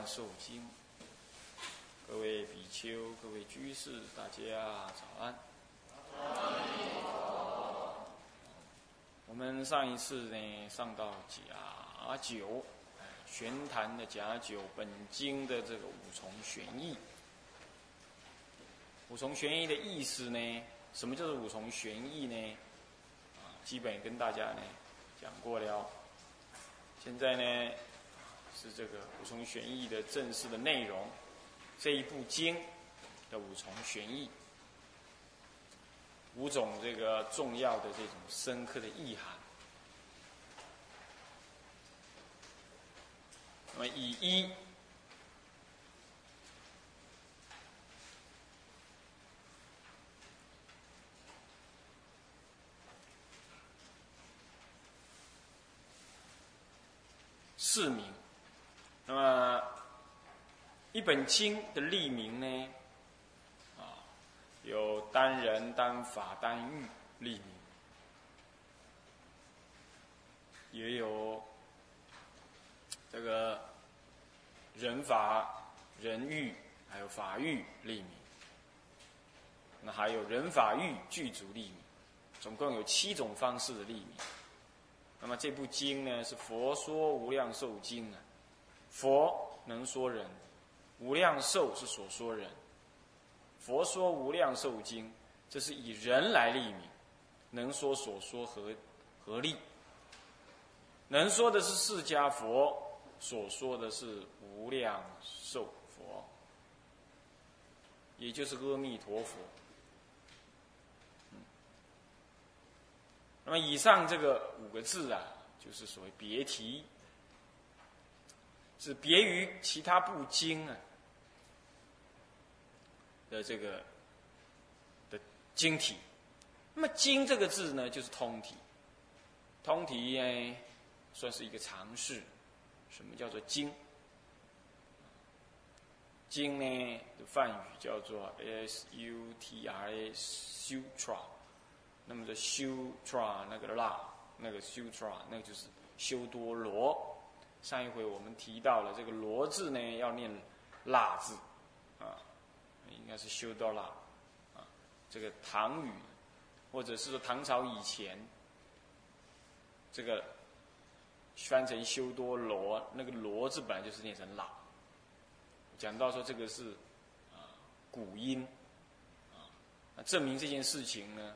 量寿经。各位比丘、各位居士，大家早安。我们上一次呢，上到甲九，玄坛的甲九，本经的这个五重玄义。五重玄义的意思呢，什么叫做五重玄义呢？啊，基本跟大家呢讲过了。现在呢，是这个五重玄义的正式的内容，这一部经的五重玄义，五种这个重要的这种深刻的意涵。那么以一四名，那么一本经的立名呢，啊，有单人、单法、单欲立名，也有这个人法、人欲，还有法欲立名，那还有人法欲具足立名，总共有七种方式的立名。那么这部经呢，是《佛说无量寿经》啊。佛能说人，无量寿是所说人。佛说无量寿经，这是以人来立名，能说所说和合力。能说的是释迦佛，所说的是无量寿佛，也就是阿弥陀佛。那么以上这个五个字啊，就是所谓别提，是别于其他部经啊的这个的经体。那么“经”这个字呢，就是通体。通体呢，算是一个常识。什么叫做“经”？“经”呢的梵语叫做 sutras。那么的修 tra 那个拉，那个修 tra 那个就是修多罗。上一回我们提到了这个罗字呢，要念腊字，啊，应该是修多腊，啊，这个唐语或者是说唐朝以前，这个翻成修多罗，那个罗字本来就是念成腊。讲到说这个是啊古音，啊，那证明这件事情呢。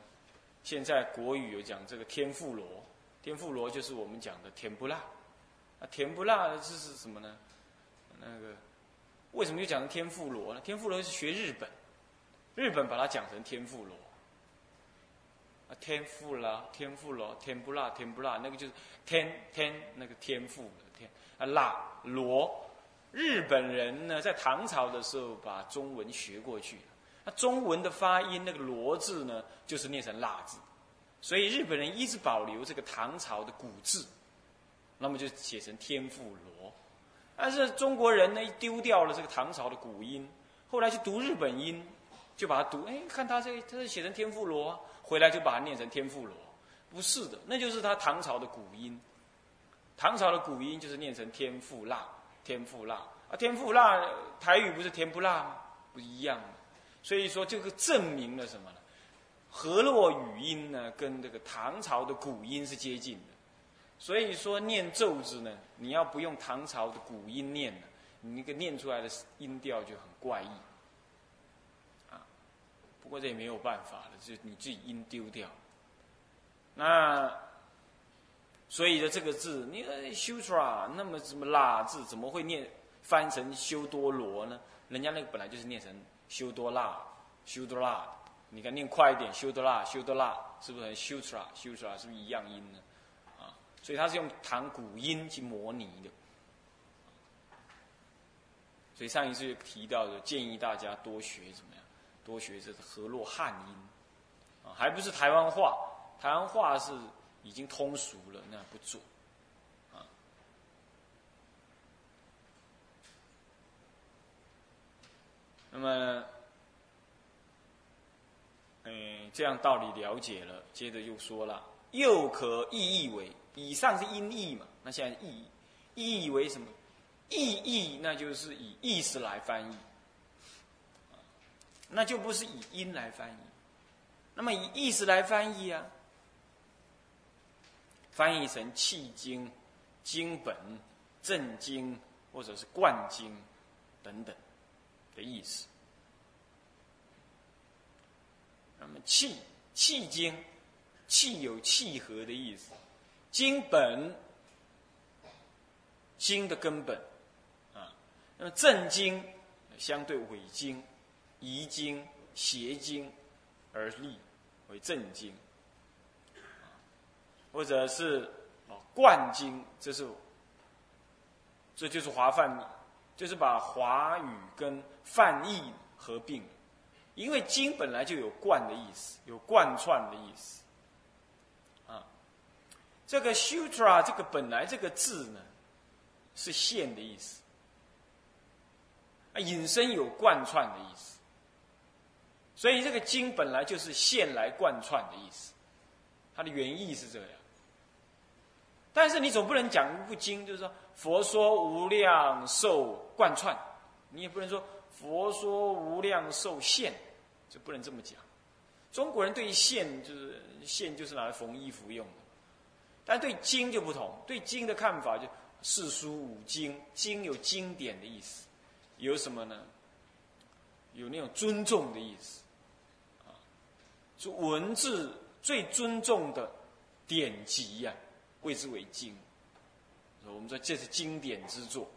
现在国语有讲这个天妇罗，天妇罗就是我们讲的甜不辣，啊，甜不辣的这是什么呢？那个为什么又讲成天妇罗呢？天妇罗是学日本，日本把它讲成天妇罗，啊，天妇罗，天妇罗，甜不辣，甜不辣，那个就是天天那个天妇的天啊，辣罗，日本人呢在唐朝的时候把中文学过去。那中文的发音，那个“罗”字呢，就是念成“辣”字，所以日本人一直保留这个唐朝的古字，那么就写成“天妇罗”。但是中国人呢，丢掉了这个唐朝的古音，后来去读日本音，就把它读，哎，看他这，他是写成“天妇罗”，回来就把它念成“天妇罗”，不是的，那就是他唐朝的古音。唐朝的古音就是念成“天妇辣”，“天妇辣”啊，“天妇辣”台语不是“天不辣”吗？不一样。所以说，这个证明了什么呢？河洛语音呢，跟这个唐朝的古音是接近的。所以说，念咒字呢，你要不用唐朝的古音念呢，你那个念出来的音调就很怪异。啊，不过这也没有办法了，就你自己音丢掉。那所以的这个字，你修 tra 那么什么拉字，怎么会念翻成修多罗呢？人家那个本来就是念成。修多拉，修多拉，你看念快一点，修多拉，修多拉，是不是很修出来？修出来是不是一样音呢？所以它是用弹古音去模拟的。所以上一次提到的，建议大家多学怎么样？多学这个河洛汉音，啊，还不是台湾话，台湾话是已经通俗了，那不做。啊，那么。嗯，这样道理了解了，接着又说了，又可意译为，以上是音译嘛，那现在意译，意译为什么？意义那就是以意思来翻译，那就不是以音来翻译。那么以意思来翻译啊，翻译成契经、经本、正经或者是贯经等等的意思。那么气气经，气有契合的意思，经本，经的根本。啊那么正经相对伪经、疑经、邪经而立为正经，或者是啊贯经，这是这就是华范，就是把华语跟范译合并，因为经本来就有贯的意思，有贯穿的意思，这个 sutra 这个本来这个字呢是线的意思。啊，引申有贯穿的意思，所以这个经本来就是线来贯穿的意思，它的原意是这样。但是你总不能讲一部经，就是说佛说无量寿贯穿，你也不能说佛说无量寿线，就不能这么讲。中国人对线就是线就是拿来缝衣服用的，但对经就不同，对经的看法就四书五经，经有经典的意思。有什么呢？有那种尊重的意思，啊，是文字最尊重的典籍呀，谓之为经。我们说这是经典之作，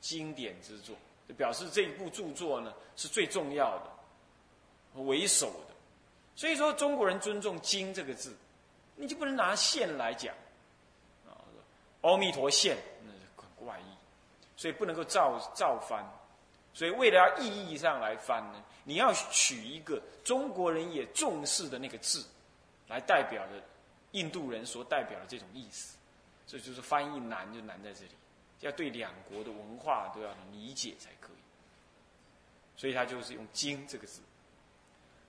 经典之作，就表示这一部著作呢是最重要的、为首的。所以说，中国人尊重“经”这个字，你就不能拿线来讲，啊，阿弥陀线那很怪异。所以不能够照照翻，所以为了要意义上来翻呢，你要取一个中国人也重视的那个字，来代表的印度人所代表的这种意思，这就是翻译难就难在这里，要对两国的文化都要理解才可以。所以他就是用“经”这个字。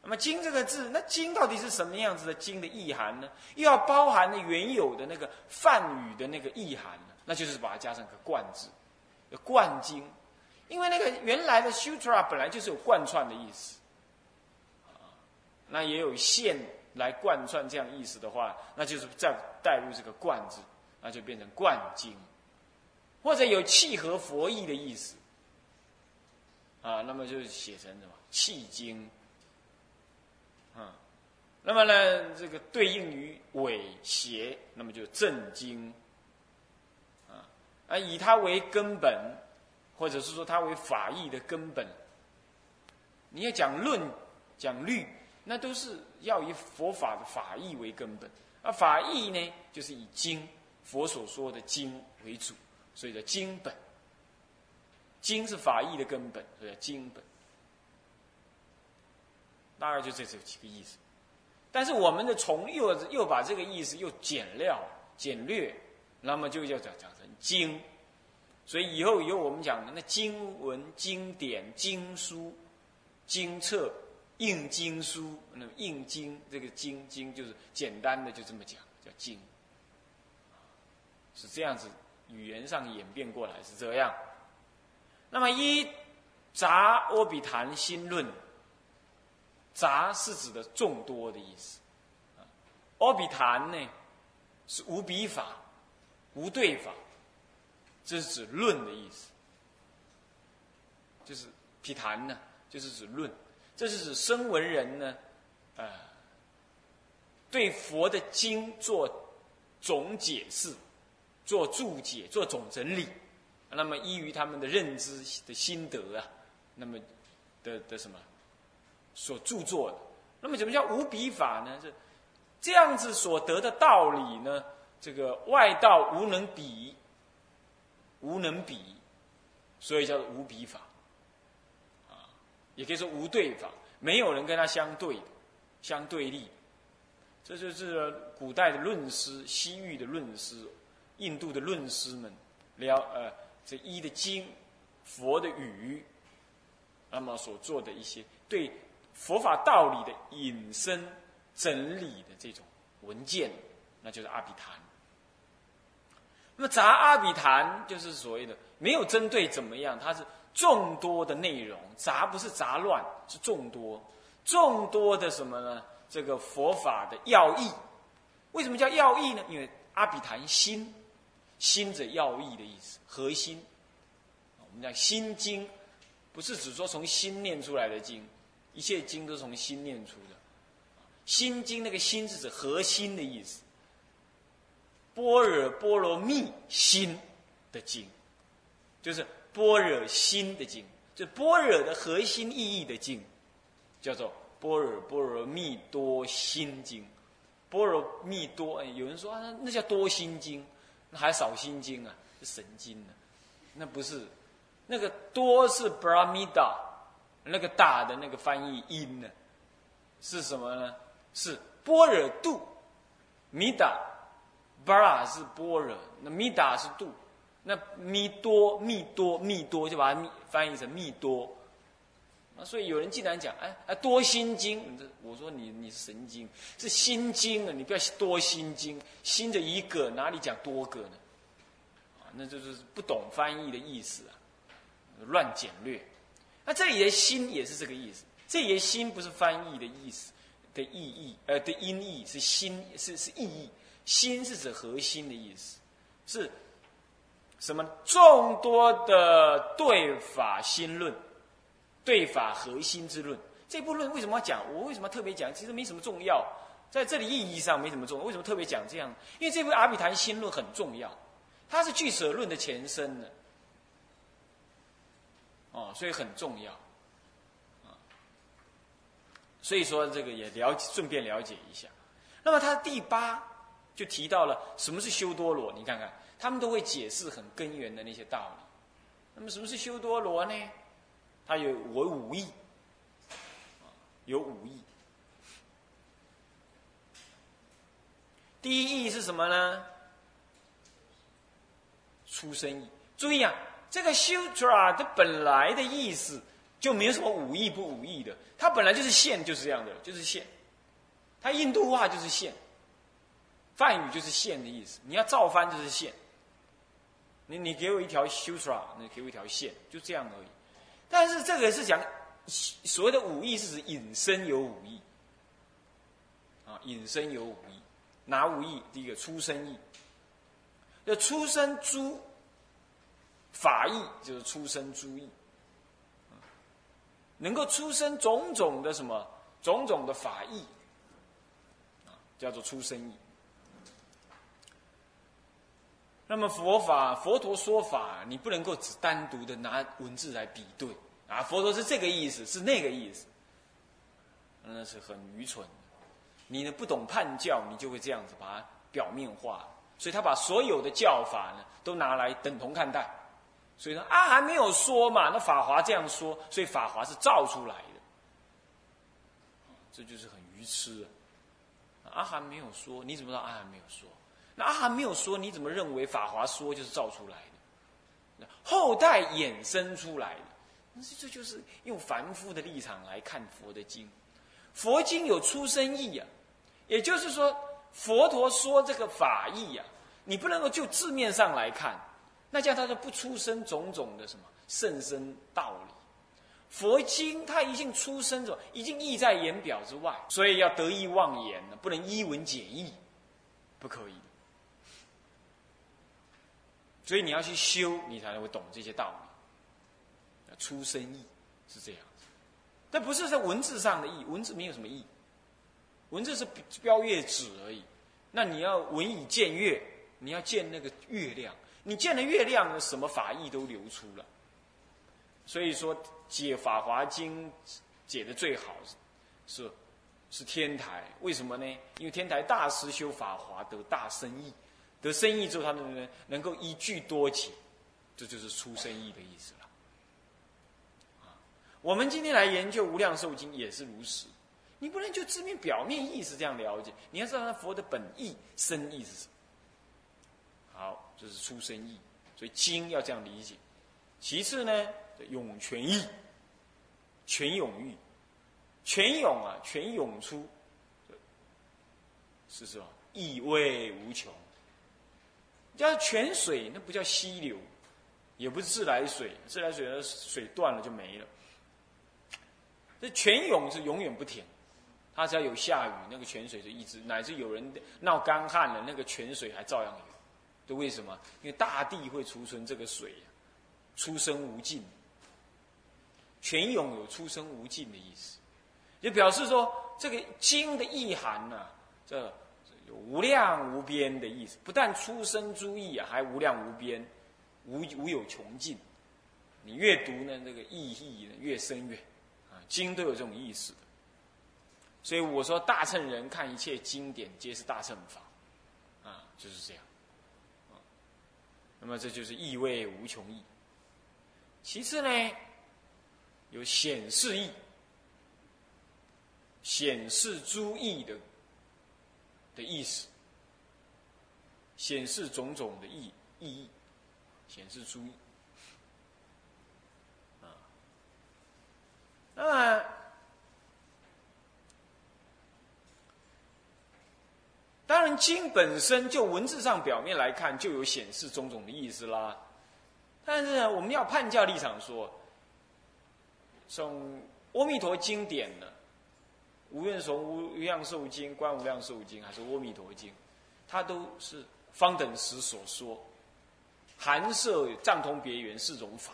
那么“经”这个字，那“经”到底是什么样子的“经”的意涵呢？又要包含的原有的那个梵语的那个意涵呢？那就是把它加上个“贯”字。贯经，因为那个原来的 sutra 本来就是有贯穿的意思，那也有线来贯穿这样意思的话，那就是再带入这个贯字，那就变成贯经，或者有契合佛意的意思，啊，那么就写成什么契经，啊，那么呢，这个对应于伪邪，那么就正经。啊，以它为根本，或者是说它为法义的根本。你要讲论、讲律，那都是要以佛法的法义为根本。而法义呢，就是以经佛所说的经为主，所以叫经本。经是法义的根本，所以叫经本。大概就这这几个意思。但是我们的从又又把这个意思又简料、简略，那么就要讲讲成。经，所以以后以后我们讲的那经文、经典、经书、经册、印经书，那么印经这个经经就是简单的就这么讲，叫经，是这样子语言上演变过来是这样。那么一杂阿比谈心论，杂是指的众多的意思，啊阿比谈呢是无比法、无对法。这是指论的意思，就是毗昙呢，就是指论。这是指声闻人呢，呃，对佛的经做总解释、做注解、做总整理。那么依于他们的认知的心得啊，那么的的什么所著作的。那么怎么叫无比法呢？是这样子所得的道理呢？这个外道无能比。无能比，所以叫做无比法，啊，也可以说无对法，没有人跟他相对的，相对立。这就是古代的论师、西域的论师、印度的论师们了呃这一的经、佛的语，那么所做的一些对佛法道理的引申、整理的这种文件，那就是阿毗昙。那么杂阿比谈就是所谓的没有针对怎么样，它是众多的内容，杂不是杂乱，是众多，众多的什么呢？这个佛法的要义，为什么叫要义呢？因为阿比谈心，心者要义的意思，核心。我们讲心经，不是只说从心念出来的经，一切经都从心念出的。心经那个心是指核心的意思。般若波罗蜜心的经，就是般若心的经，就般若的核心意义的经，叫做般若波罗蜜多心经。般若蜜多，有人说啊，那叫多心经，那还少心经啊，是神经呢？那不是，那个多是 Brahmida，那个大的那个翻译音呢，是什么呢？是般若度弥达。巴拉是般若，那密达是度，那密多密多密多就把它翻译成密多。啊，所以有人竟然讲，哎哎多心经，我说你你是神经，是心经啊，你不要多心经，心的一个哪里讲多个呢？啊，那就是不懂翻译的意思啊，乱简略。那这里的心也是这个意思，这里的心不是翻译的意思的意义，呃的音译是心是是意义。心是指核心的意思，是什么？众多的对法心论，对法核心之论。这部论为什么要讲？我为什么特别讲？其实没什么重要，在这里意义上没什么重要。为什么特别讲这样？因为这部阿毗昙心论很重要，它是俱舍论的前身呢。哦，所以很重要。啊，所以说这个也了解，顺便了解一下。那么它第八。就提到了什么是修多罗，你看看，他们都会解释很根源的那些道理。那么什么是修多罗呢？它有我五义，有五义。第一义是什么呢？出生义。注意啊，这个 sutra 它本来的意思就没有什么武义不武义的，它本来就是线，就是这样的，就是线。它印度话就是线。梵语就是线的意思，你要照翻就是线。你你给我一条 sutra，，你给我一条线，就这样而已。但是这个是讲所谓的武义，是指引申有武义啊，引申有武义。哪武义？第一个出生义，那出生猪法义就是出生诸义，能够出生种种的什么种种的法义，叫做出生义。那么佛法，佛陀说法，你不能够只单独的拿文字来比对啊！佛陀是这个意思，是那个意思，那是很愚蠢。你呢不懂判教，你就会这样子把它表面化。所以他把所有的教法呢都拿来等同看待。所以说啊，还没有说嘛，那法华这样说，所以法华是造出来的。这就是很愚痴啊！阿含没有说，你怎么知道阿含没有说？那阿含没有说，你怎么认为法华说就是造出来的？后代衍生出来的，但是这就是用凡夫的立场来看佛的经。佛经有出生意呀，也就是说，佛陀说这个法义呀，你不能够就字面上来看，那叫他说不出生种种的什么甚深道理。佛经他已经出生么，已经意在言表之外，所以要得意忘言呢，不能依文解义，不可以。所以你要去修，你才能会懂这些道理。出生意是这样子，但不是在文字上的意，文字没有什么意，文字是标月纸而已。那你要文以见月，你要见那个月亮，你见了月亮，什么法义都流出了。所以说解《法华经》解的最好是是天台，为什么呢？因为天台大师修法华得大生意。得生意之后，他能能够一句多解，这就是出生意的意思了。啊，我们今天来研究《无量寿经》也是如此，你不能就字面表面意思这样了解，你要知道它佛的本意深意是什么。就，是出生意，所以经要这样理解。其次呢，涌泉意，泉涌意，泉涌啊，泉涌出，是什么？意味无穷。叫泉水，那不叫溪流，也不是自来水，自来水的水断了就没了。这泉涌是永远不停，它只要有下雨，那个泉水就一直，乃至有人闹干旱了，那个泉水还照样有。为什么？因为大地会储存这个水，出生无尽。泉涌有出生无尽的意思，就表示说这个经的意涵呢，这有。无量无边的意思，不但出生诸意啊，还无量无边，无无有穷尽。你越读呢，这个意义呢越深远啊，经都有这种意思的。所以我说，大乘人看一切经典皆是大乘法，啊，就是这样。那么这就是意味无穷意。其次呢，有显示意，显示诸意的。的意思，显示种种的意意义，显示出意啊。那么，当然经本身就文字上表面来看，就有显示种种的意思啦。但是呢我们要判教立场说，从阿弥陀经典呢。无论从《无量寿经》《观无量寿经》还是《阿弥陀经》，它都是方等时所说，含摄藏通别圆四种法。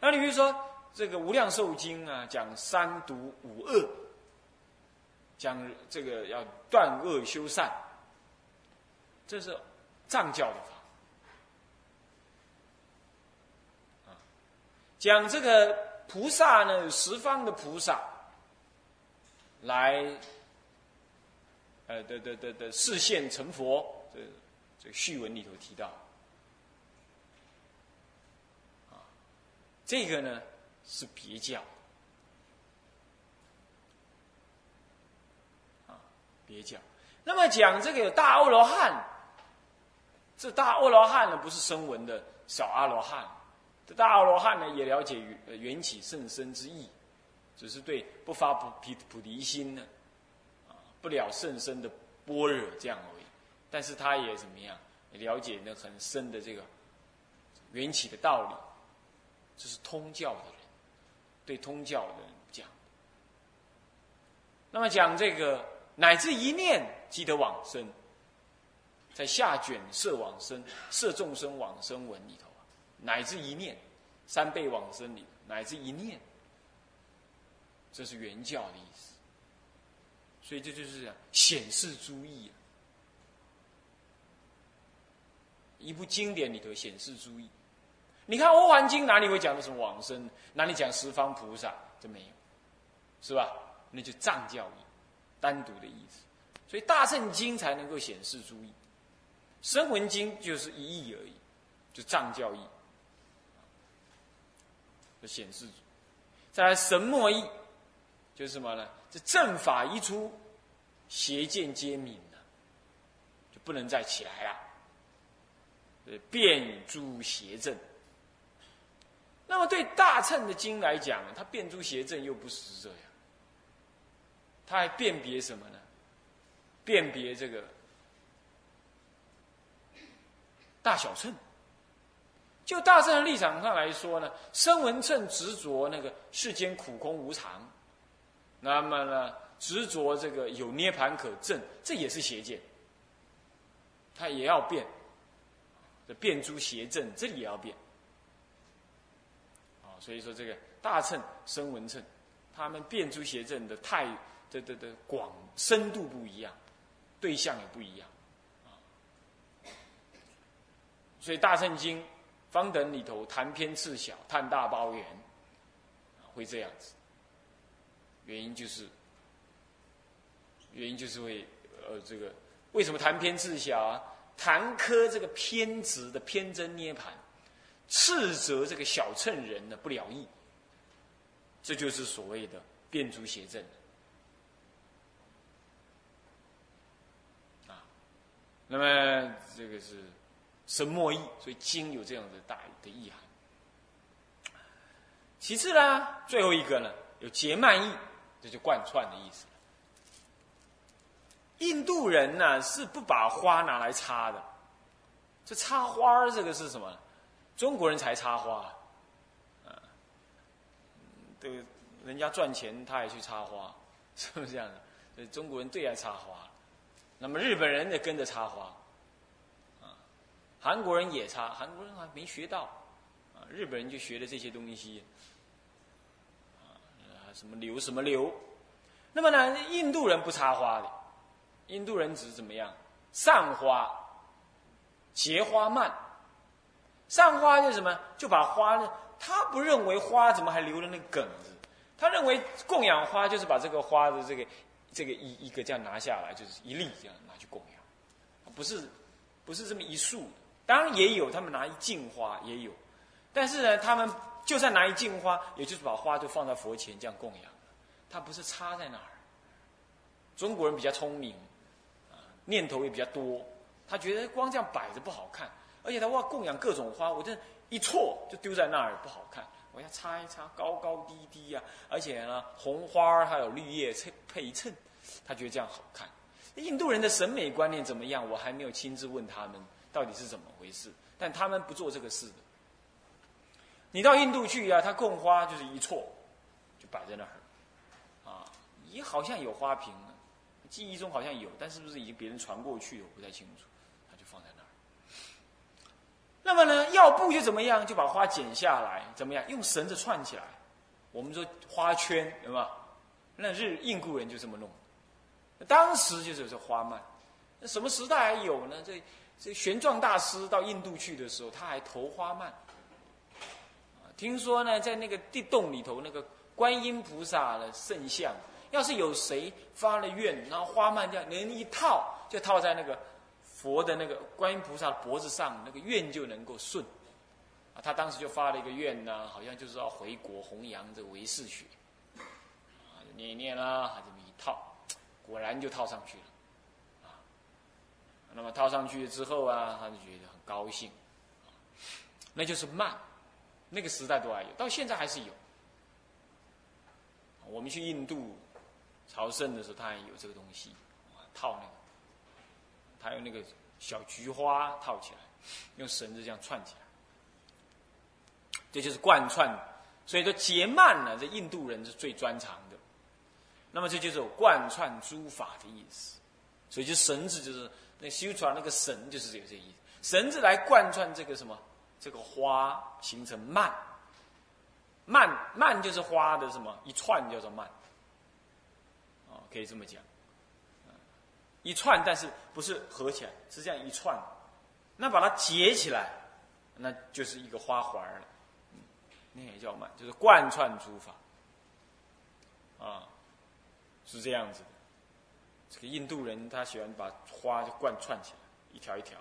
那你比如说这个《无量寿经》啊，讲三毒五恶，讲这个要断恶修善，这是藏教的法。啊，讲这个。菩萨呢，十方的菩萨来，呃，的的的的视现成佛，这这序文里头提到，这个呢是别教，别教。那么讲这个有大阿罗汉，这大阿罗汉呢不是声闻的小阿罗汉。这大阿罗汉呢，也了解缘缘起甚深之意，只是对不发菩提菩提心呢，啊，不了甚深的般若这样而已。但是他也怎么样，了解那很深的这个缘起的道理，这是通教的人，对通教的人讲。那么讲这个乃至一念即得往生，在下卷摄往生、摄众生往生文里头。乃至一念，三倍往生里，乃至一念，这是原教的意思。所以这就是显示诸意。一部经典里头显示诸意。你看《阿含经》哪里会讲的什么往生？哪里讲十方菩萨？这没有，是吧？那就藏教义，单独的意思。所以大乘经才能够显示诸意，声闻经就是一意而已，就藏教义。就显示，再来神墨意，就是什么呢？这正法一出，邪见皆泯了，就不能再起来了。呃，变诸邪正。那么对大乘的经来讲，它变诸邪正又不是这样，它还辨别什么呢？辨别这个大小乘。就大乘的立场上来说呢，声闻乘执着那个世间苦空无常，那么呢，执着这个有涅盘可证，这也是邪见。他也要变，这变诸邪正，这里也要变。啊，所以说这个大乘声闻乘，他们变诸邪正的太对对对广深度不一样，对象也不一样。啊，所以大乘经。方等里头谈偏次小，叹大包圆，会这样子。原因就是，原因就是会，呃，这个为什么谈偏次小啊？谈科这个偏执的偏真涅盘，斥责这个小乘人的不了义，这就是所谓的变诸邪正。那么这个是。神墨意，所以经有这样的大的意涵。其次呢，最后一个呢，有结曼意，这就贯穿的意思印度人呢是不把花拿来插的，这插花这个是什么？中国人才插花，啊，这个人家赚钱他也去插花，是不是这样的？所以中国人最爱插花，那么日本人也跟着插花，啊，韩国人也插，韩国人还没学到，啊，日本人就学的这些东西，啊，什么流什么流，那么呢，印度人不插花的。印度人只是怎么样？散花，结花蔓。散花就是什么？就把花呢？他不认为花怎么还留了那梗子？他认为供养花就是把这个花的这个这个一一个这样拿下来，就是一粒这样拿去供养，不是不是这么一束。当然也有他们拿一茎花也有，但是呢，他们就算拿一茎花，也就是把花就放在佛前这样供养，他不是插在那儿。中国人比较聪明。啊念头也比较多，他觉得光这样摆着不好看，而且他哇供养各种花，我这一错就丢在那儿不好看，我要擦一擦，高高低低呀，而且呢红花还有绿叶衬配衬，他觉得这样好看。印度人的审美观念怎么样？我还没有亲自问他们到底是怎么回事，但他们不做这个事的。你到印度去呀，他供花就是一错，就摆在那儿，啊，也好像有花瓶。记忆中好像有，但是不是已经别人传过去了，我不太清楚。那。么呢，要不就怎么样，就把花剪下来，怎么样，用绳子串起来。我们说花圈，对吧？那日印度人就这么弄。当时就是这花蔓。那什么时代还有呢？这这玄奘大师到印度去的时候，他还投花蔓。听说呢，在那个地洞里头，那个观音菩萨的圣像。要是有谁发了愿，然后花蔓这样连一套，就套在那个佛的那个观音菩萨脖子上，那个愿就能够顺。啊，他当时就发了一个愿呢，好像就是要回国弘扬这个唯识学。啊，念一念啦，这么一套，果然就套上去了。啊，那么套上去之后啊，他就觉得很高兴。那就是慢，那个时代都还有，到现在还是有。我们去印度。朝圣的时候，他还有这个东西，套那个，他用那个小菊花套起来，用绳子这样串起来，这就是贯串。所以说结曼呢，这印度人是最专长的。那么这就是有贯串诸法的意思。所以就绳子就是那修出来那个绳就是这个这意思，绳子来贯穿这个什么这个花形成蔓，蔓蔓就是花的什么一串叫做蔓。可以这么讲，一串，但是不是合起来，是这样一串，那把它结起来，那就是一个花环了，那也叫曼，就是贯穿诸法，啊，是这样子的。这个印度人他喜欢把花就贯穿起来，一条一条，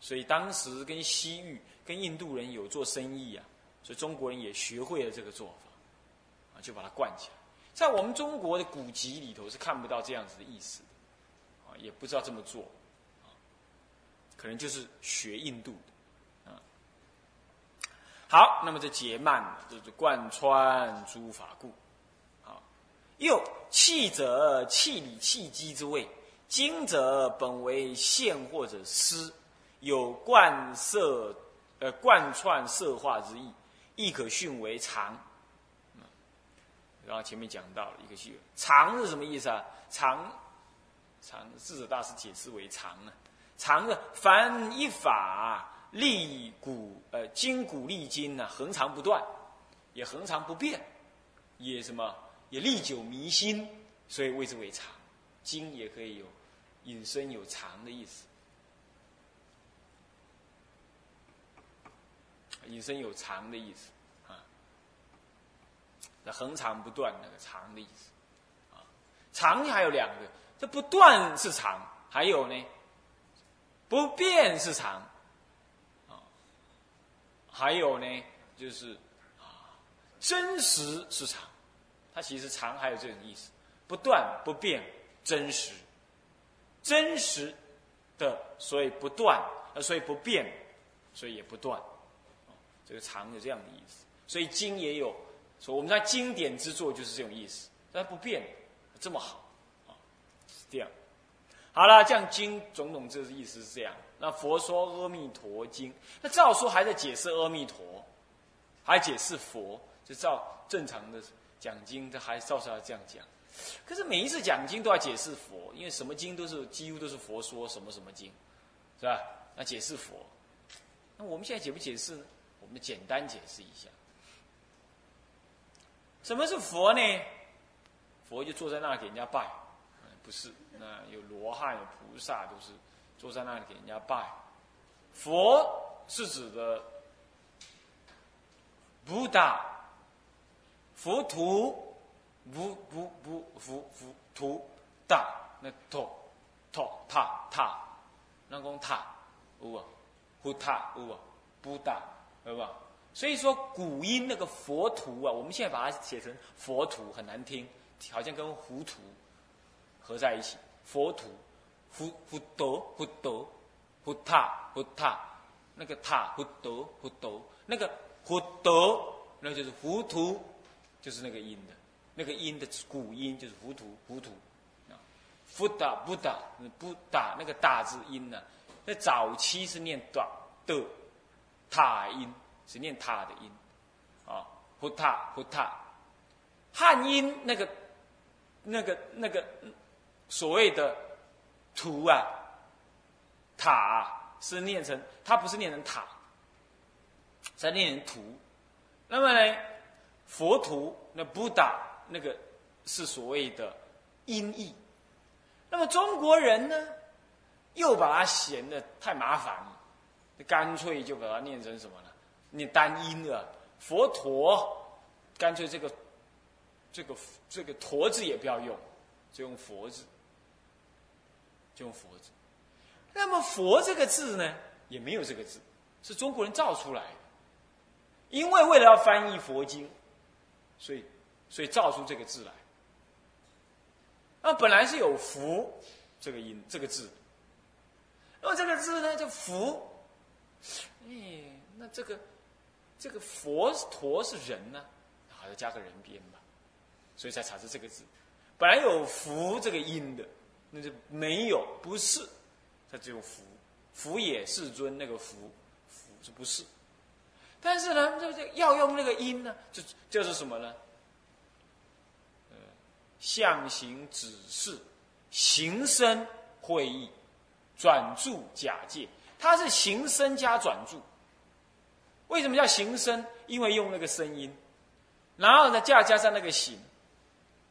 所以当时跟西域、跟印度人有做生意啊，所以中国人也学会了这个做法，啊，就把它贯起来。在我们中国的古籍里头是看不到这样子的意思，也不知道这么做，可能就是学印度的，啊。好，那么这结曼就是贯穿诸法故，好。又气者，气理气机之谓；精者，本为线或者丝，有贯色，呃，贯穿色化之意，亦可训为常。然后前面讲到了一个系常是什么意思啊？常，常智者大师解释为常啊，常的凡一法历古呃筋骨历经呢，恒常不断，也恒常不变，也什么也历久弥新，所以谓之为常。经也可以有引申有常的意思，引申有常的意思啊。那恒长不断，那个长的意思，啊，长还有两个，这不断是长，还有呢，不变是长，啊，还有呢，就是啊，真实是长，它其实长还有这种意思，不断不变真实，真实的所以不断，呃，所以不变，所以也不断，这个长有这样的意思，所以经也有。说我们在经典之作就是这种意思，它不变，这么好，这样。好了，这样经种种这意思是这样。那佛说《阿弥陀经》，那照说还在解释阿弥陀，还解释佛，就照正常的讲经，这还照说要这样讲。可是每一次讲经都要解释佛，因为什么经都是几乎都是佛说什么什么经，是吧？那解释佛，那我们现在解不解释呢？我们简单解释一下，什么是佛呢？佛就坐在那给人家拜，不是？那有罗汉、有菩萨，都是。坐在那里给人家拜，佛是指的不达，佛徒，不不不佛佛徒达那托托塔塔，那讲塔有啊，佛塔有啊，不达对吧？所以说古音那个佛徒啊，我们现在把它写成佛徒很难听，好像跟糊涂合在一起，佛土。佛佛陀佛陀佛塔佛塔，那个塔佛陀佛陀，那个佛陀，那就是糊涂，就是那个音的，那个音的古音就是糊涂糊涂啊。佛打不打不打那个打字音呢，在早期是念短的塔音，是念塔的音啊。佛塔佛塔，汉音那个那个那个所谓的。图啊，塔是念成，它不是念成塔，在念成图。那么呢，佛图那不打那个是所谓的音译。那么中国人呢，又把它嫌的太麻烦了，干脆就把它念成什么呢？念单音了。佛陀，干脆这个这个这个陀字也不要用，就用佛字。用佛字，那么“佛”这个字呢，也没有这个字，是中国人造出来的。因为为了要翻译佛经，所以所以造出这个字来。那本来是有“福”这个音这个字，那么这个字呢，就“福”。哎，那这个这个佛陀是人呢，还要加个人边吧，所以才产生这个字。本来有“福”这个音的。那就没有，不是，它只有福，福也世尊那个福，福是不是？但是呢，这这要用那个音呢，就就是什么呢？呃，象形指示，形声会意，转注假借，它是形声加转注。为什么叫形声？因为用那个声音，然后呢，加加上那个形，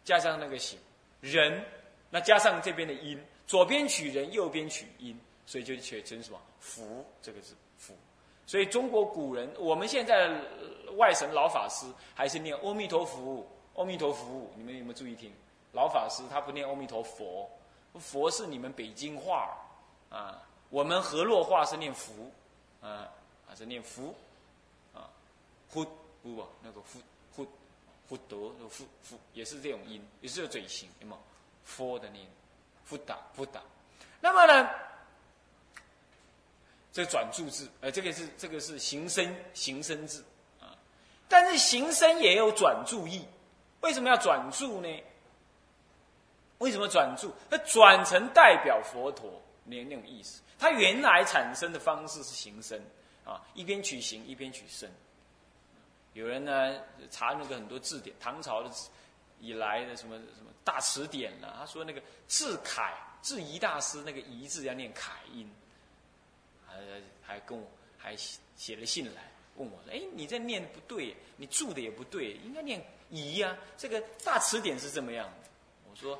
加上那个形，人。那加上这边的音，左边取人，右边取音，所以就写成什么“福”这个字“福”。所以中国古人，我们现在外省老法师还是念“阿弥陀佛”，“阿弥陀佛”。你们有没有注意听？老法师他不念“阿弥陀佛”，“佛”是你们北京话啊。我们河洛话是念“福”，啊，还是念“福”啊，“福”不不那个“福，福，福德”那个“呼”“呼”也是这种音，也是有嘴型，对吗？佛的念，不打不打，那么呢？这转注字，呃，这个是这个是形声形声字啊，但是形声也有转注意，为什么要转注呢？为什么转注？它转成代表佛陀那那种意思，它原来产生的方式是形声啊，一边取形一边取声。有人呢查那个很多字典，唐朝的字。以来的什么什么大词典了？他说那个字楷字仪大师那个仪字要念楷音，还还跟我还写了信来问我说：“哎，你这念不对，你注的也不对，应该念仪呀。”这个大词典是这么样的。我说：“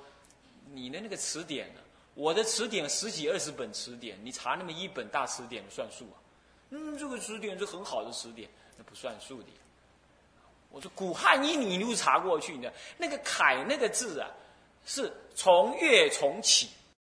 你的那个词典呢？我的词典十几二十本词典，你查那么一本大词典算数啊？嗯，这个词典是很好的词典，那不算数的。”我说古汉语你一路查过去？呢，那个楷那个字啊，是从月从起，